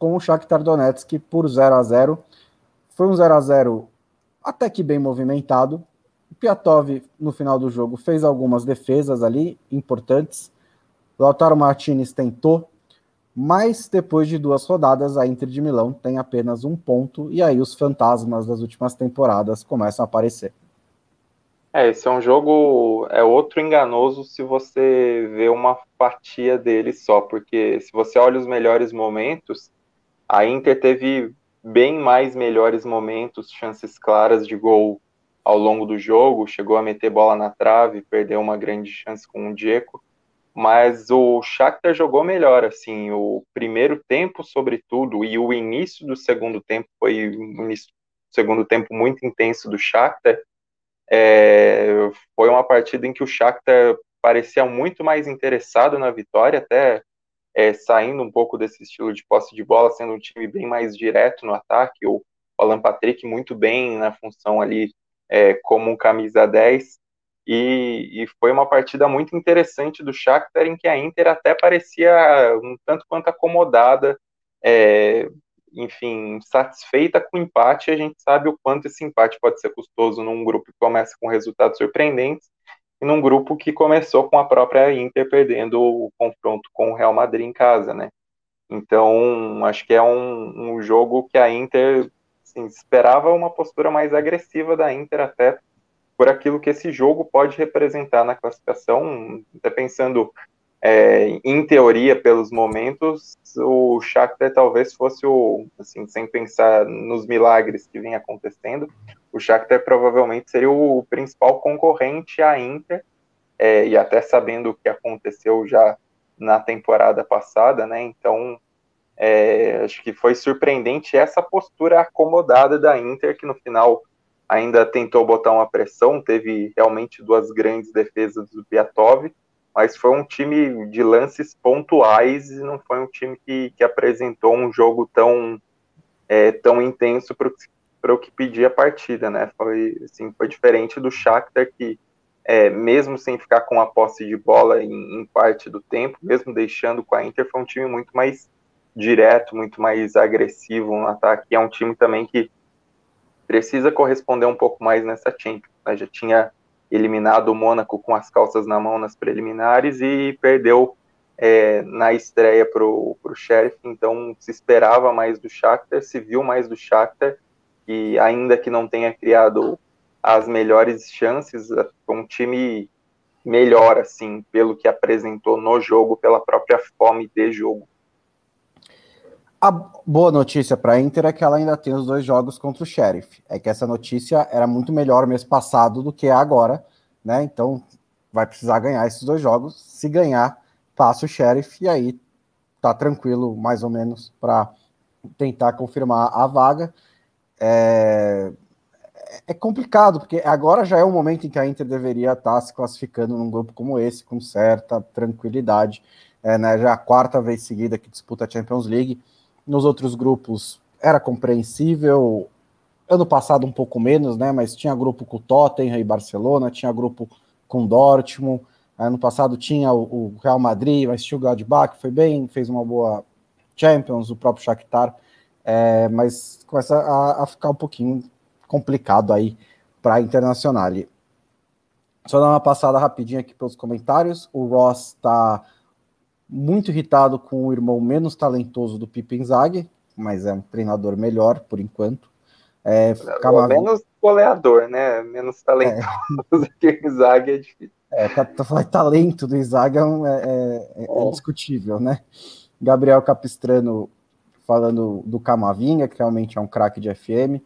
[SPEAKER 1] com o Shakhtar Donetsk por 0 a 0 Foi um 0 a 0 até que bem movimentado, o Piatov, no final do jogo, fez algumas defesas ali importantes. Lautaro Martinez tentou, mas depois de duas rodadas, a Inter de Milão tem apenas um ponto, e aí os fantasmas das últimas temporadas começam a aparecer.
[SPEAKER 2] É, esse é um jogo, é outro enganoso se você vê uma fatia dele só, porque se você olha os melhores momentos, a Inter teve bem mais melhores momentos, chances claras de gol ao longo do jogo, chegou a meter bola na trave, perdeu uma grande chance com o Dzeko, mas o Shakhtar jogou melhor, assim, o primeiro tempo, sobretudo, e o início do segundo tempo foi um segundo tempo muito intenso do Shakhtar, é, foi uma partida em que o Shakhtar parecia muito mais interessado na vitória, até é, saindo um pouco desse estilo de posse de bola, sendo um time bem mais direto no ataque, o Alan Patrick muito bem na função ali é, como um camisa 10, e, e, foi uma partida muito interessante do Shakhtar, em que a Inter até parecia um tanto quanto acomodada, é, enfim, satisfeita com o empate, a gente sabe o quanto esse empate pode ser custoso num grupo que começa com resultados surpreendentes e num grupo que começou com a própria Inter perdendo o confronto com o Real Madrid em casa, né? Então, acho que é um, um jogo que a Inter assim, esperava uma postura mais agressiva da Inter até por aquilo que esse jogo pode representar na classificação, até pensando é, em teoria, pelos momentos, o Shakhtar talvez fosse o, assim, sem pensar nos milagres que vem acontecendo, o Shakhtar provavelmente seria o principal concorrente à Inter, é, e até sabendo o que aconteceu já na temporada passada, né? Então, é, acho que foi surpreendente essa postura acomodada da Inter, que no final ainda tentou botar uma pressão, teve realmente duas grandes defesas do Piatov, mas foi um time de lances pontuais e não foi um time que, que apresentou um jogo tão, é, tão intenso para o que pedia a partida, né? Foi, assim, foi diferente do Shakhtar que, é, mesmo sem ficar com a posse de bola em, em, parte do tempo, mesmo deixando com a Inter, foi um time muito mais direto, muito mais agressivo no ataque. É um time também que precisa corresponder um pouco mais nessa Champions. Né? Já tinha eliminado o Mônaco com as calças na mão nas preliminares e perdeu é, na estreia para o Sheriff, então se esperava mais do Shakhtar, se viu mais do Shakhtar, e ainda que não tenha criado as melhores chances, foi um time melhor, assim, pelo que apresentou no jogo, pela própria fome de jogo.
[SPEAKER 1] A boa notícia para a Inter é que ela ainda tem os dois jogos contra o Sheriff. É que essa notícia era muito melhor mês passado do que é agora, né? Então vai precisar ganhar esses dois jogos. Se ganhar, passa o Sheriff e aí tá tranquilo, mais ou menos, para tentar confirmar a vaga. É... é complicado, porque agora já é o momento em que a Inter deveria estar tá se classificando num grupo como esse, com certa tranquilidade. É, né, já é a quarta vez seguida que disputa a Champions League nos outros grupos era compreensível. Ano passado um pouco menos, né? Mas tinha grupo com Tottenham e Barcelona, tinha grupo com Dortmund. Ano passado tinha o, Real Madrid, mas tinha o Gladbach, foi bem, fez uma boa Champions, o próprio Shakhtar, é, mas começa a, a, ficar um pouquinho complicado aí para a Internacional. Só dar uma passada rapidinho aqui pelos comentários. O Ross está muito irritado com o irmão menos talentoso do Pippen Inzaghi, mas é um treinador melhor por enquanto.
[SPEAKER 2] É, Menos goleador, né? Menos talentoso é. que o Inzaghi é difícil. É,
[SPEAKER 1] tá, tá, talento do Inzaghi é, é, é, é discutível, né? Gabriel Capistrano falando do Camavinga, que realmente é um craque de FM.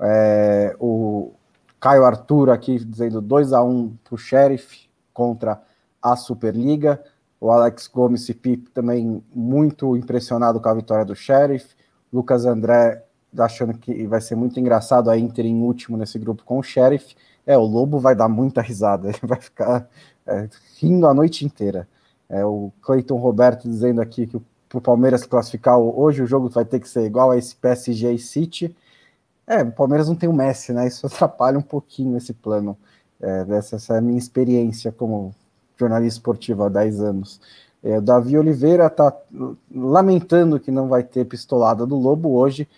[SPEAKER 1] É, o Caio Arthur aqui dizendo 2 a 1 para o Sheriff contra a Superliga. O Alex Gomes e Pip também muito impressionado com a vitória do Sheriff. Lucas André achando que vai ser muito engraçado a Inter em último nesse grupo com o Sheriff. É, o Lobo vai dar muita risada, ele vai ficar é, rindo a noite inteira. É, o Cleiton Roberto dizendo aqui que para o Palmeiras classificar hoje o jogo vai ter que ser igual a esse PSG e City. É, o Palmeiras não tem o Messi, né? Isso atrapalha um pouquinho esse plano. É, essa, essa é a minha experiência como jornalista esportivo há 10 anos. É, Davi Oliveira está lamentando que não vai ter pistolada do Lobo hoje,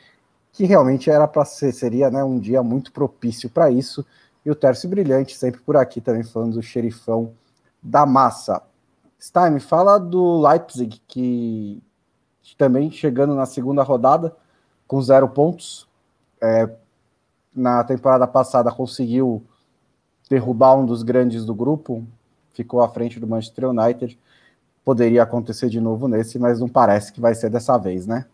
[SPEAKER 1] que realmente era para ser, seria né, um dia muito propício para isso. E o Tércio Brilhante, sempre por aqui, também falando do xerifão da massa. Stein, fala do Leipzig, que também chegando na segunda rodada com zero pontos. É, na temporada passada conseguiu derrubar um dos grandes do grupo, ficou à frente do Manchester United. Poderia acontecer de novo nesse, mas não parece que vai ser dessa vez, né?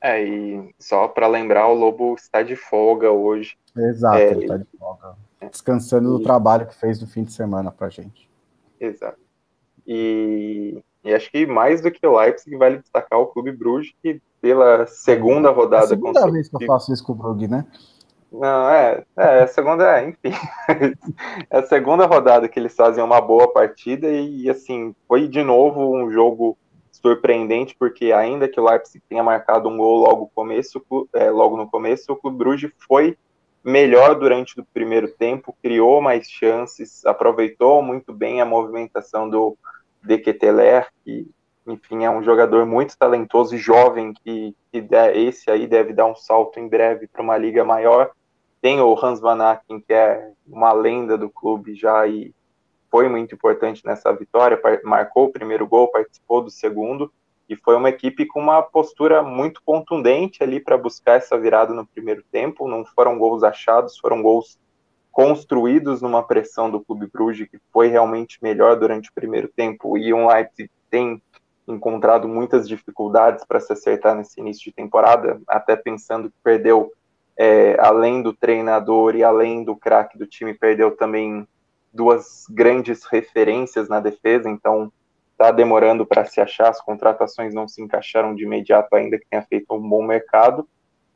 [SPEAKER 2] É, e só para lembrar, o Lobo está de folga hoje.
[SPEAKER 1] Exato, é, ele está de folga. Descansando e... do trabalho que fez no fim de semana para gente.
[SPEAKER 2] Exato. E, e, acho que mais do que o Leipzig vale destacar o Clube Bruges, que pela segunda rodada... É a
[SPEAKER 1] segunda vez que eu faço isso com o Brugge, né?
[SPEAKER 2] Não, é, é, a segunda, é, enfim. é a segunda rodada que eles fazem uma boa partida e, assim, foi de novo um jogo surpreendente, porque ainda que o Leipzig tenha marcado um gol logo, começo, é, logo no começo, o Clube Bruges foi melhor durante o primeiro tempo, criou mais chances, aproveitou muito bem a movimentação do De Keteler, que enfim, é um jogador muito talentoso e jovem que, que esse aí deve dar um salto em breve para uma liga maior. Tem o Hans Van Aken, que é uma lenda do clube já e foi muito importante nessa vitória, marcou o primeiro gol, participou do segundo, e foi uma equipe com uma postura muito contundente ali para buscar essa virada no primeiro tempo. Não foram gols achados, foram gols construídos numa pressão do Clube Bruges que foi realmente melhor durante o primeiro tempo e um Leipzig tem encontrado muitas dificuldades para se acertar nesse início de temporada, até pensando que perdeu é, além do treinador e além do craque do time, perdeu também duas grandes referências na defesa, então está demorando para se achar, as contratações não se encaixaram de imediato, ainda que tenha feito um bom mercado.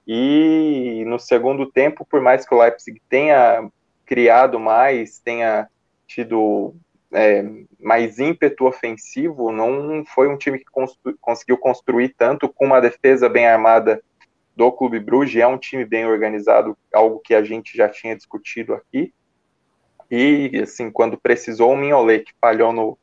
[SPEAKER 2] E no segundo tempo, por mais que o Leipzig tenha criado mais, tenha tido é, mais ímpeto ofensivo, não foi um time que constru conseguiu construir tanto com uma defesa bem armada do Clube Bruges, é um time bem organizado, algo que a gente já tinha discutido aqui. E, assim, quando precisou o Mignolet, que falhou no,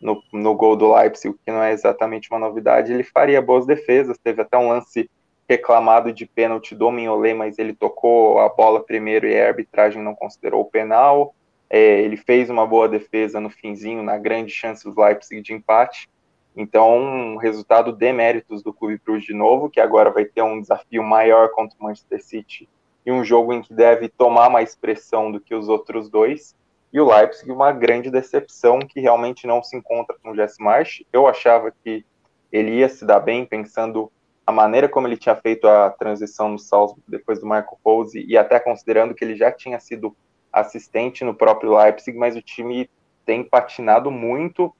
[SPEAKER 2] no, no gol do Leipzig, que não é exatamente uma novidade, ele faria boas defesas. Teve até um lance reclamado de pênalti do Mignolet, mas ele tocou a bola primeiro e a arbitragem não considerou o penal. É, ele fez uma boa defesa no finzinho, na grande chance do Leipzig de empate. Então, um resultado de méritos do Clube Bruges de novo, que agora vai ter um desafio maior contra o Manchester City e um jogo em que deve tomar mais pressão do que os outros dois. E o Leipzig, uma grande decepção que realmente não se encontra com o Jesse Marsch. Eu achava que ele ia se dar bem, pensando a maneira como ele tinha feito a transição no Salzburg depois do Marco Pose, e até considerando que ele já tinha sido assistente no próprio Leipzig, mas o time tem patinado muito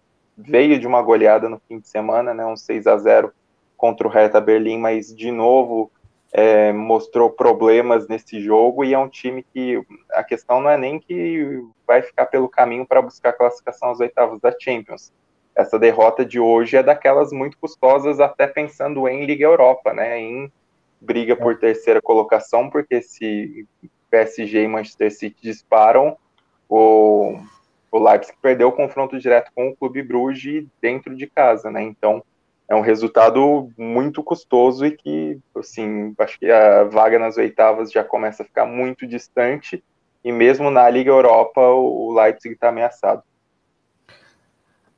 [SPEAKER 2] veio de uma goleada no fim de semana, né, um 6 a 0 contra o Hertha Berlim, mas de novo é, mostrou problemas nesse jogo e é um time que a questão não é nem que vai ficar pelo caminho para buscar classificação às oitavas da Champions. Essa derrota de hoje é daquelas muito custosas, até pensando em Liga Europa, né, em briga por terceira colocação, porque se PSG e Manchester City disparam, o o Leipzig perdeu o confronto direto com o Clube Bruges dentro de casa, né? Então é um resultado muito custoso e que, assim, acho que a vaga nas oitavas já começa a ficar muito distante e mesmo na Liga Europa o Leipzig está ameaçado.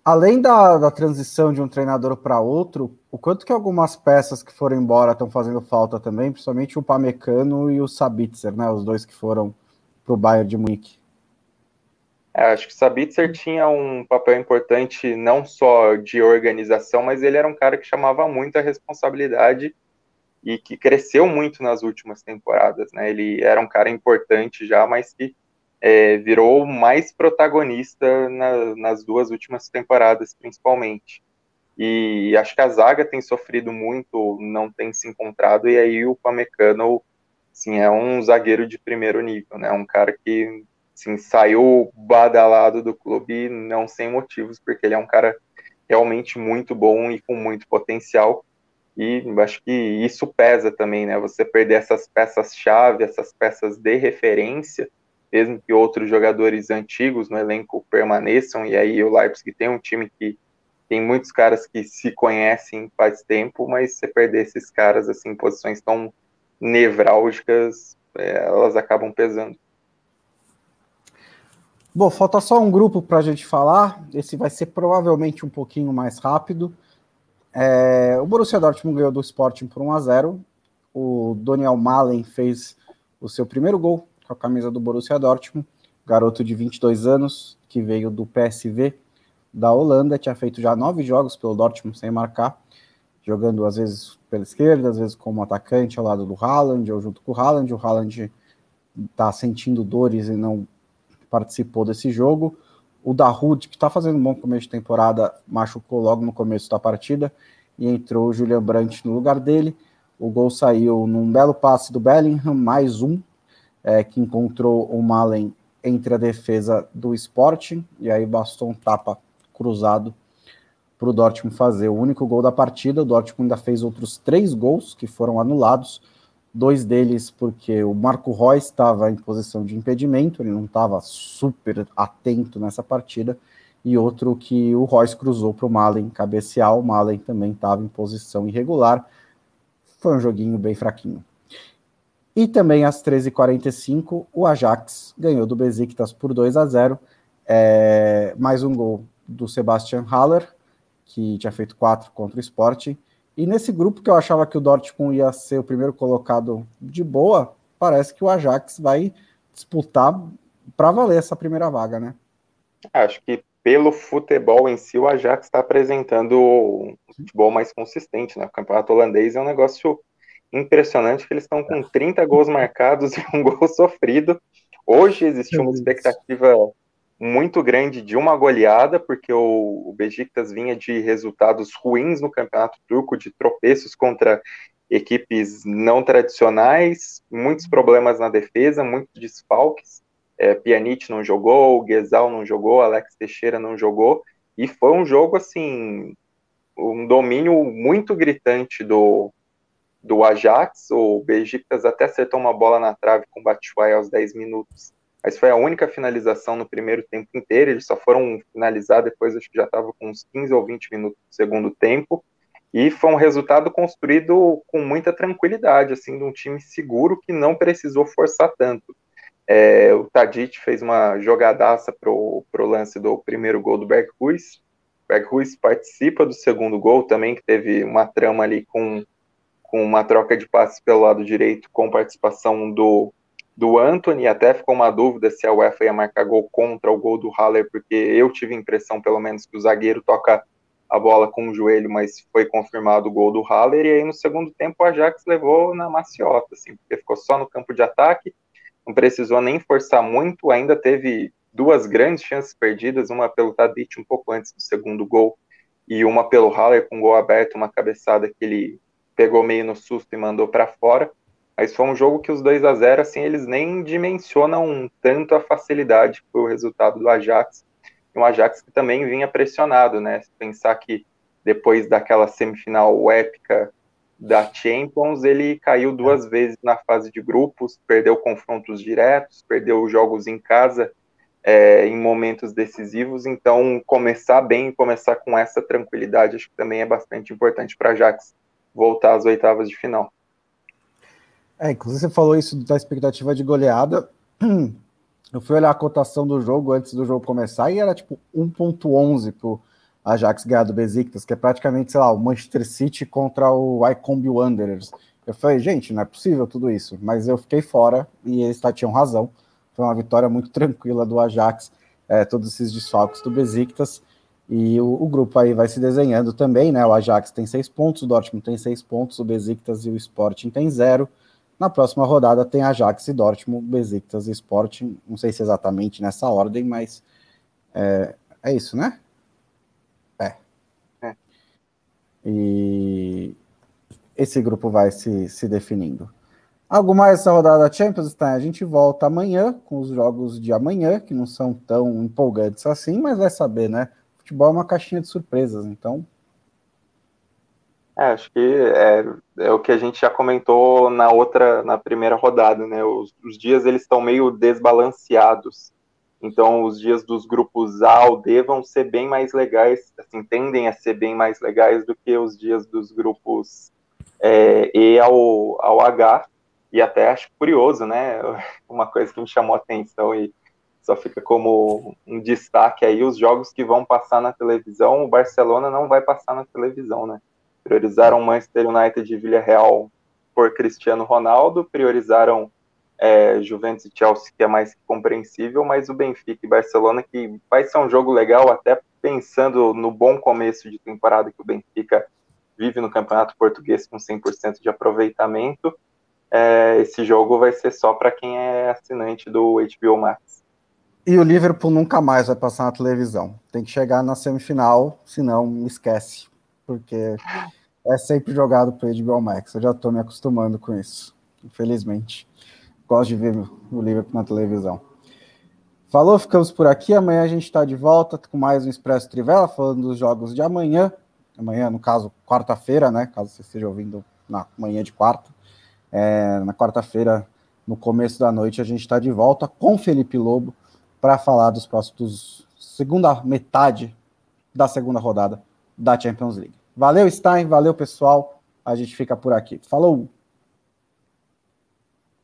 [SPEAKER 1] Além da, da transição de um treinador para outro, o quanto que algumas peças que foram embora estão fazendo falta também, principalmente o Pamecano e o Sabitzer, né? Os dois que foram para o Bayern de Munique.
[SPEAKER 2] É, acho que Sabitzer tinha um papel importante não só de organização, mas ele era um cara que chamava muito a responsabilidade e que cresceu muito nas últimas temporadas, né? Ele era um cara importante já, mas que é, virou mais protagonista na, nas duas últimas temporadas, principalmente. E acho que a zaga tem sofrido muito, não tem se encontrado, e aí o Pamecano, assim, é um zagueiro de primeiro nível, né? Um cara que assim, saiu badalado do clube não sem motivos, porque ele é um cara realmente muito bom e com muito potencial. E acho que isso pesa também, né? Você perder essas peças-chave, essas peças de referência, mesmo que outros jogadores antigos no elenco permaneçam, e aí o Leipzig tem um time que tem muitos caras que se conhecem faz tempo, mas você perder esses caras assim, em posições tão nevrálgicas, é, elas acabam pesando.
[SPEAKER 1] Bom, falta só um grupo para a gente falar. Esse vai ser provavelmente um pouquinho mais rápido. É, o Borussia Dortmund ganhou do Sporting por 1 a 0. O Daniel Malen fez o seu primeiro gol com a camisa do Borussia Dortmund. Garoto de 22 anos que veio do PSV da Holanda, tinha feito já nove jogos pelo Dortmund sem marcar, jogando às vezes pela esquerda, às vezes como atacante ao lado do Haaland ou junto com o Haaland. O Haaland está sentindo dores e não participou desse jogo. O Dahoud, que está fazendo um bom começo de temporada, machucou logo no começo da partida e entrou o Julian Brandt no lugar dele. O gol saiu num belo passe do Bellingham, mais um, é, que encontrou o Malen entre a defesa do Sporting, e aí bastou um tapa cruzado para o Dortmund fazer o único gol da partida. O Dortmund ainda fez outros três gols que foram anulados dois deles porque o Marco Roy estava em posição de impedimento, ele não estava super atento nessa partida, e outro que o Royce cruzou para o Malen cabecear. O Malen também estava em posição irregular. Foi um joguinho bem fraquinho. E também às 13h45, o Ajax ganhou do Besiktas por 2 a 0. É, mais um gol do Sebastian Haller, que tinha feito quatro contra o Sporting. E nesse grupo que eu achava que o Dortmund ia ser o primeiro colocado de boa, parece que o Ajax vai disputar para valer essa primeira vaga, né?
[SPEAKER 2] Acho que pelo futebol em si, o Ajax está apresentando um futebol mais consistente, né? O campeonato holandês é um negócio impressionante que eles estão com 30 gols marcados e um gol sofrido. Hoje existiu uma expectativa muito grande de uma goleada, porque o, o vinha de resultados ruins no campeonato turco, de tropeços contra equipes não tradicionais, muitos problemas na defesa, muitos desfalques. É, Pjanic não jogou, Guezal não jogou, Alex Teixeira não jogou, e foi um jogo, assim, um domínio muito gritante do, do Ajax, o Besiktas até acertou uma bola na trave com o Batshuayi aos 10 minutos, mas foi a única finalização no primeiro tempo inteiro, eles só foram finalizar depois, acho que já estava com uns 15 ou 20 minutos do segundo tempo, e foi um resultado construído com muita tranquilidade, assim, de um time seguro que não precisou forçar tanto. É, o Tadic fez uma jogadaça pro, lance do primeiro gol do Berghuis. Berghuis participa do segundo gol também, que teve uma trama ali com, com uma troca de passes pelo lado direito, com participação do, do Anthony. Até ficou uma dúvida se a UEFA ia marcar gol contra o gol do Haller, porque eu tive a impressão, pelo menos, que o zagueiro toca a bola com o joelho, mas foi confirmado o gol do Haller. E aí, no segundo tempo, o Ajax levou na maciota, assim, porque ficou só no campo de ataque não precisou nem forçar muito, ainda teve duas grandes chances perdidas, uma pelo Tadic um pouco antes do segundo gol, e uma pelo Haller com gol aberto, uma cabeçada que ele pegou meio no susto e mandou para fora. Mas foi um jogo que os 2 a 0 assim, eles nem dimensionam tanto a facilidade que foi o resultado do Ajax. Um Ajax que também vinha pressionado, né? Se pensar que depois daquela semifinal épica da Champions, ele caiu duas é. vezes na fase de grupos, perdeu confrontos diretos, perdeu jogos em casa é, em momentos decisivos. Então, começar bem, começar com essa tranquilidade, acho que também é bastante importante para Ajax voltar às oitavas de final.
[SPEAKER 1] É, inclusive você falou isso da expectativa de goleada. Eu fui olhar a cotação do jogo antes do jogo começar e era tipo 1.11 pro Ajax ganhar do Besiktas, que é praticamente, sei lá, o Manchester City contra o Icombi Wanderers. Eu falei, gente, não é possível tudo isso, mas eu fiquei fora e eles tinham razão. Foi uma vitória muito tranquila do Ajax, é, todos esses desfalques do Besiktas. E o, o, grupo aí vai se desenhando também, né? O Ajax tem seis pontos, o Dortmund tem seis pontos, o Besiktas e o Sporting tem zero. Na próxima rodada tem Ajax e Dortmund, Besiktas e Sporting. Não sei se exatamente nessa ordem, mas é, é isso, né? E esse grupo vai se, se definindo. Algo mais essa rodada da Champions, tá? A gente volta amanhã com os jogos de amanhã, que não são tão empolgantes assim, mas vai saber, né? Futebol é uma caixinha de surpresas, então.
[SPEAKER 2] É, acho que é, é o que a gente já comentou na outra, na primeira rodada, né? Os, os dias eles estão meio desbalanceados. Então, os dias dos grupos A ou D vão ser bem mais legais, assim, tendem a ser bem mais legais do que os dias dos grupos é, E ao, ao H. E até acho curioso, né? Uma coisa que me chamou a atenção e só fica como um destaque aí: os jogos que vão passar na televisão, o Barcelona não vai passar na televisão, né? Priorizaram Manchester United e Villarreal por Cristiano Ronaldo, priorizaram é, Juventus e Chelsea, que é mais compreensível, mas o Benfica e Barcelona, que vai ser um jogo legal, até pensando no bom começo de temporada que o Benfica vive no Campeonato Português com 100% de aproveitamento. É, esse jogo vai ser só para quem é assinante do HBO Max.
[SPEAKER 1] E o Liverpool nunca mais vai passar na televisão. Tem que chegar na semifinal, senão esquece, porque é sempre jogado para HBO Max. Eu já estou me acostumando com isso, infelizmente gosto de ver o Liverpool na televisão. Falou, ficamos por aqui. Amanhã a gente está de volta com mais um Expresso Trivela, falando dos jogos de amanhã. Amanhã, no caso, quarta-feira, né? Caso você esteja ouvindo na manhã de quarta. É, na quarta-feira, no começo da noite, a gente está de volta com Felipe Lobo para falar dos próximos segunda metade da segunda rodada da Champions League. Valeu, Stein, valeu, pessoal. A gente fica por aqui. Falou!